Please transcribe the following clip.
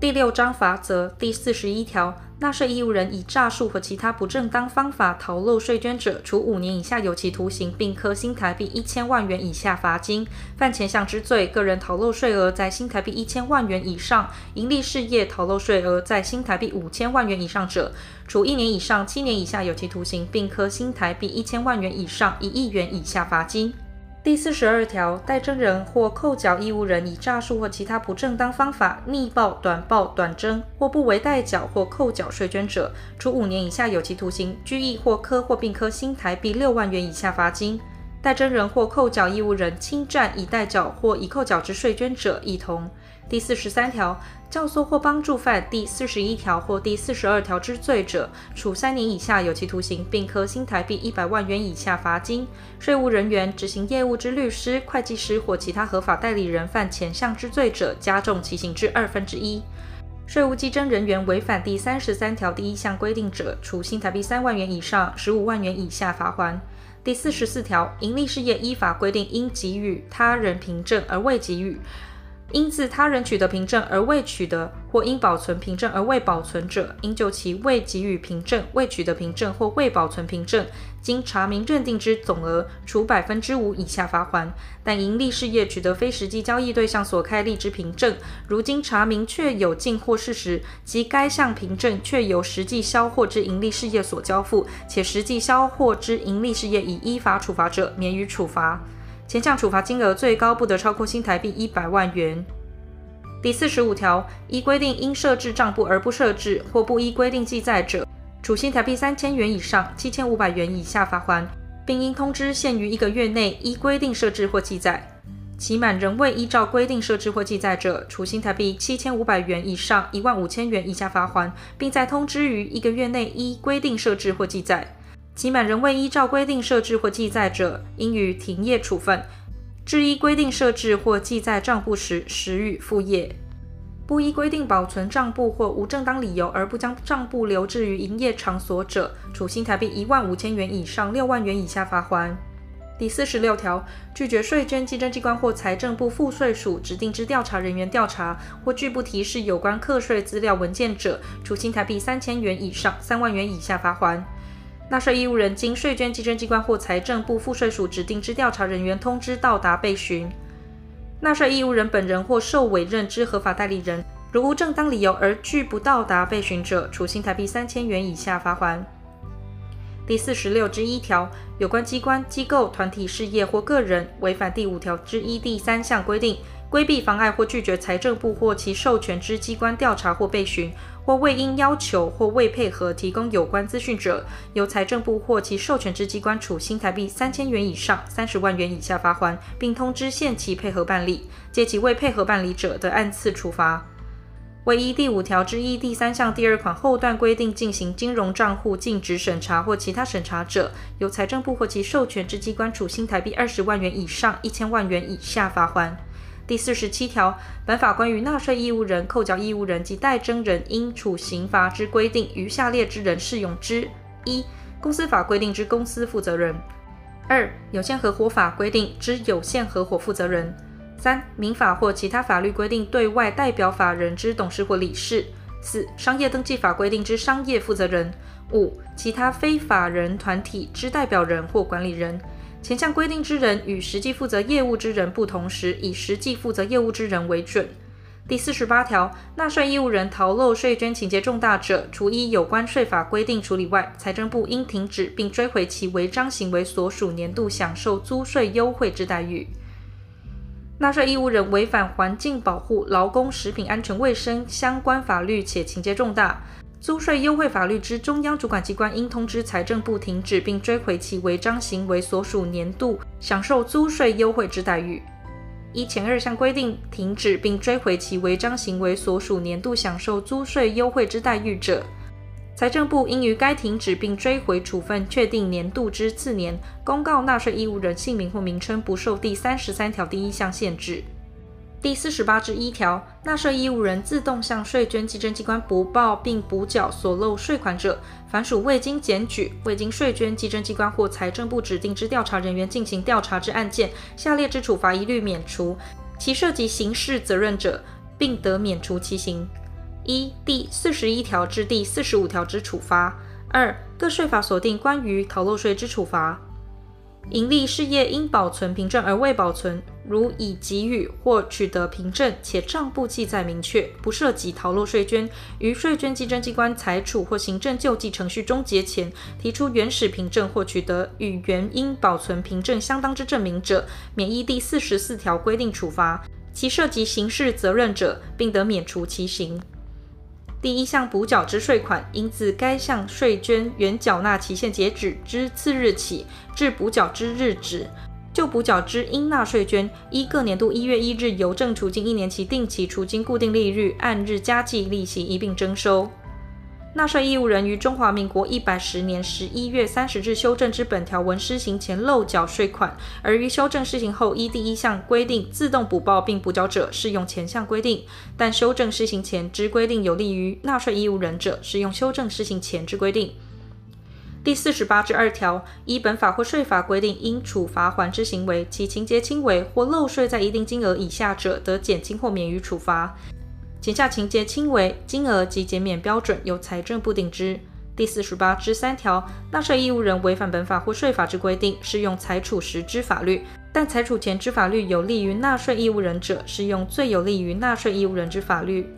第六章法则第四十一条，纳税义务人以诈术和其他不正当方法逃漏税捐者，处五年以下有期徒刑，并科新台币一千万元以下罚金。犯前项之罪，个人逃漏税额在新台币一千万元以上，营利事业逃漏税额在新台币五千万元以上者，处一年以上七年以下有期徒刑，并科新台币一千万元以上一亿元以下罚金。第四十二条，代征人或扣缴义务人以诈术或其他不正当方法逆报、短报、短征或不为代缴或扣缴税捐者，处五年以下有期徒刑、拘役或科或并科新台币六万元以下罚金。代征人或扣缴义务人侵占已代缴或已扣缴之税捐者，一同。第四十三条，教唆或帮助犯第四十一条或第四十二条之罪者，处三年以下有期徒刑，并科新台币一百万元以下罚金。税务人员、执行业务之律师、会计师或其他合法代理人犯前项之罪者，加重其刑至二分之一。税务稽征人员违反第三十三条第一项规定者，处新台币三万元以上十五万元以下罚锾。第四十四条，营利事业依法规定应给予他人凭证而未给予。因自他人取得凭证而未取得，或因保存凭证而未保存者，应就其未给予凭证、未取得凭证或未保存凭证，经查明认定之总额，处百分之五以下罚锾。但营利事业取得非实际交易对象所开立之凭证，如经查明确有进货事实，及该项凭证确由实际销货之营利事业所交付，且实际销货之营利事业已依法处罚者，免予处罚。前项处罚金额最高不得超过新台币一百万元。第四十五条，依规定应设置账簿而不设置，或不依规定记载者，处新台币三千元以上七千五百元以下罚锾，并应通知限于一个月内依规定设置或记载。期满仍未依照规定设置或记载者，处新台币七千五百元以上一万五千元以下罚锾，并在通知于一个月内依规定设置或记载。期满仍未依照规定设置或记载者，应予停业处分。至依规定设置或记载账簿时，时予复业。不依规定保存账簿或无正当理由而不将账簿留置于营业场所者，处新台币一万五千元以上六万元以下罚锾。第四十六条，拒绝税捐稽征机关或财政部赋税署指定之调查人员调查，或拒不提示有关课税资料文件者，处新台币三千元以上三万元以下罚锾。纳税义务人经税捐稽征机关或财政部赋税署指定之调查人员通知到达被询，纳税义务人本人或受委任之合法代理人，如无正当理由而拒不到达被询者，处新台币三千元以下罚锾。第四十六之一条，有关机关、机构、团体、事业或个人违反第五条之一第三项规定，规避、妨碍或拒绝财政部或其授权之机关调查或备询，或未应要求或未配合提供有关资讯者，由财政部或其授权之机关处新台币三千元以上三十万元以下罚锾，并通知限期配合办理；借其未配合办理者，的按次处罚。唯依第五条之一第三项第二款后段规定进行金融账户禁止审查或其他审查者，由财政部或其授权之机关处新台币二十万元以上一千万元以下罚锾。第四十七条，本法关于纳税义务人、扣缴义务人及代征人应处刑罚之规定，于下列之人适用之：一、公司法规定之公司负责人；二、有限合伙法规定之有限合伙负责人；三、民法或其他法律规定对外代表法人之董事或理事；四、商业登记法规定之商业负责人；五、其他非法人团体之代表人或管理人。前项规定之人与实际负责业务之人不同时，以实际负责业务之人为准。第四十八条，纳税义务人逃漏税捐情节重大者，除依有关税法规定处理外，财政部应停止并追回其违章行为所属年度享受租税优惠之待遇。纳税义务人违反环境保护、劳工、食品安全卫生相关法律且情节重大。租税优惠法律之中央主管机关应通知财政部停止并追回其违章行为所属年度享受租税优惠之待遇。依前二项规定停止并追回其违章行为所属年度享受租税优惠之待遇者，财政部应于该停止并追回处分确定年度之次年公告纳税义务人姓名或名称不受第三十三条第一项限制。第四十八之一条，纳税义务人自动向税捐稽征机关补报并补缴所漏税款者，凡属未经检举、未经税捐稽征机关或财政部指定之调查人员进行调查之案件，下列之处罚一律免除。其涉及刑事责任者，并得免除其刑。一、第四十一条至第四十五条之处罚；二、各税法所定关于逃漏税之处罚。盈利事业因保存凭证而未保存，如已给予或取得凭证，且账簿记载明确，不涉及逃漏税捐，于税捐稽征机关裁处或行政救济程序终结前，提出原始凭证或取得与原应保存凭证相当之证明者，免依第四十四条规定处罚；其涉及刑事责任者，并得免除其刑。第一项补缴之税款，应自该项税捐原缴纳期限截止之次日起至补缴之日止，就补缴之应纳税捐，依各年度一月一日邮政储金一年期定期储金固定利率按日加计利息一并征收。纳税义务人于中华民国一百十年十一月三十日修正之本条文施行前漏缴税款，而于修正施行后依第一项规定自动补报并补缴者，适用前项规定；但修正施行前之规定有利于纳税义务人者，适用修正施行前之规定。第四十八之二条，依本法或税法规定应处罚还之行为，其情节轻微或漏税在一定金额以下者，得减轻或免于处罚。减下情节轻微，金额及减免标准由财政部定之。第四十八之三条，纳税义务人违反本法或税法之规定，适用裁处时之法律；但裁处前之法律有利于纳税义务人者，适用最有利于纳税义务人之法律。